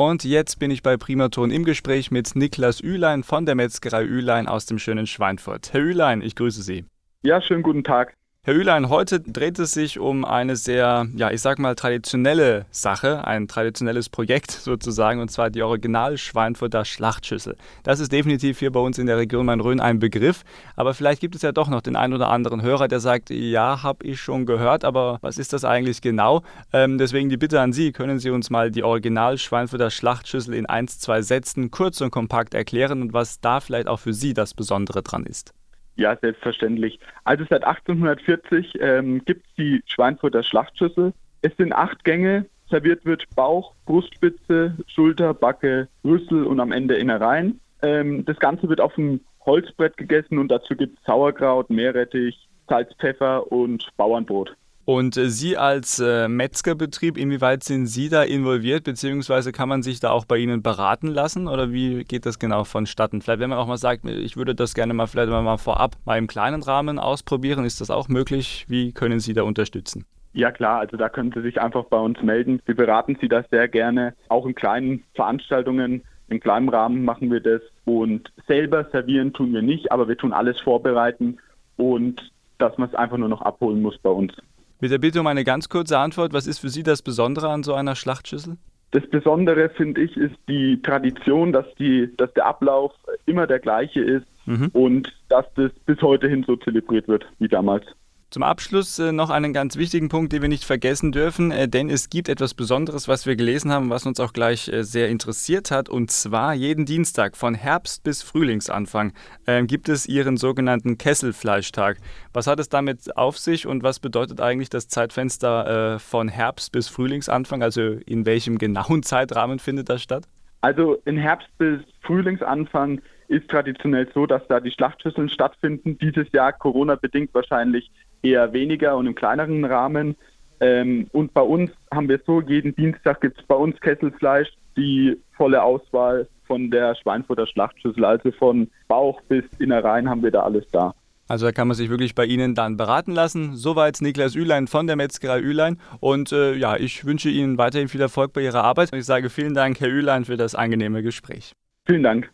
Und jetzt bin ich bei Primaton im Gespräch mit Niklas Ülein von der Metzgerei Ülein aus dem schönen Schweinfurt. Herr Ülein, ich grüße Sie. Ja, schönen guten Tag. Herr Ülein, heute dreht es sich um eine sehr, ja, ich sag mal, traditionelle Sache, ein traditionelles Projekt sozusagen, und zwar die Original-Schweinfurter Schlachtschüssel. Das ist definitiv hier bei uns in der Region Main-Rhön ein Begriff, aber vielleicht gibt es ja doch noch den einen oder anderen Hörer, der sagt, ja, habe ich schon gehört, aber was ist das eigentlich genau? Ähm, deswegen die Bitte an Sie, können Sie uns mal die Original-Schweinfurter Schlachtschüssel in ein, zwei Sätzen kurz und kompakt erklären und was da vielleicht auch für Sie das Besondere dran ist? Ja, selbstverständlich. Also seit 1840 ähm, gibt es die Schweinfurter Schlachtschüssel. Es sind acht Gänge. Serviert wird Bauch, Brustspitze, Schulter, Backe, Rüssel und am Ende Innereien. Ähm, das Ganze wird auf dem Holzbrett gegessen und dazu gibt es Sauerkraut, Meerrettich, Salz, Pfeffer und Bauernbrot. Und äh, Sie als äh, Metzgerbetrieb, inwieweit sind Sie da involviert, beziehungsweise kann man sich da auch bei Ihnen beraten lassen oder wie geht das genau vonstatten? Vielleicht, wenn man auch mal sagt, ich würde das gerne mal vielleicht mal vorab mal im kleinen Rahmen ausprobieren, ist das auch möglich? Wie können Sie da unterstützen? Ja klar, also da können Sie sich einfach bei uns melden. Wir beraten Sie das sehr gerne. Auch in kleinen Veranstaltungen, im kleinen Rahmen machen wir das. Und selber servieren tun wir nicht, aber wir tun alles vorbereiten und dass man es einfach nur noch abholen muss bei uns. Mit der Bitte um eine ganz kurze Antwort, was ist für Sie das Besondere an so einer Schlachtschüssel? Das Besondere, finde ich, ist die Tradition, dass, die, dass der Ablauf immer der gleiche ist mhm. und dass das bis heute hin so zelebriert wird wie damals. Zum Abschluss äh, noch einen ganz wichtigen Punkt, den wir nicht vergessen dürfen, äh, denn es gibt etwas Besonderes, was wir gelesen haben, was uns auch gleich äh, sehr interessiert hat. Und zwar jeden Dienstag von Herbst bis Frühlingsanfang ähm, gibt es ihren sogenannten Kesselfleischtag. Was hat es damit auf sich und was bedeutet eigentlich das Zeitfenster von Herbst bis Frühlingsanfang? Also in welchem genauen Zeitrahmen findet das statt? Also in Herbst bis Frühlingsanfang ist traditionell so, dass da die Schlachtschüsseln stattfinden. Dieses Jahr Corona-bedingt wahrscheinlich eher weniger und im kleineren Rahmen. Ähm, und bei uns haben wir so, jeden Dienstag gibt es bei uns Kesselfleisch, die volle Auswahl von der Schweinfurter Schlachtschüssel, also von Bauch bis Innereien haben wir da alles da. Also da kann man sich wirklich bei Ihnen dann beraten lassen. Soweit Niklas Ülein von der Metzgerei Ülein. Und äh, ja, ich wünsche Ihnen weiterhin viel Erfolg bei Ihrer Arbeit. Und ich sage vielen Dank, Herr Ülein, für das angenehme Gespräch. Vielen Dank.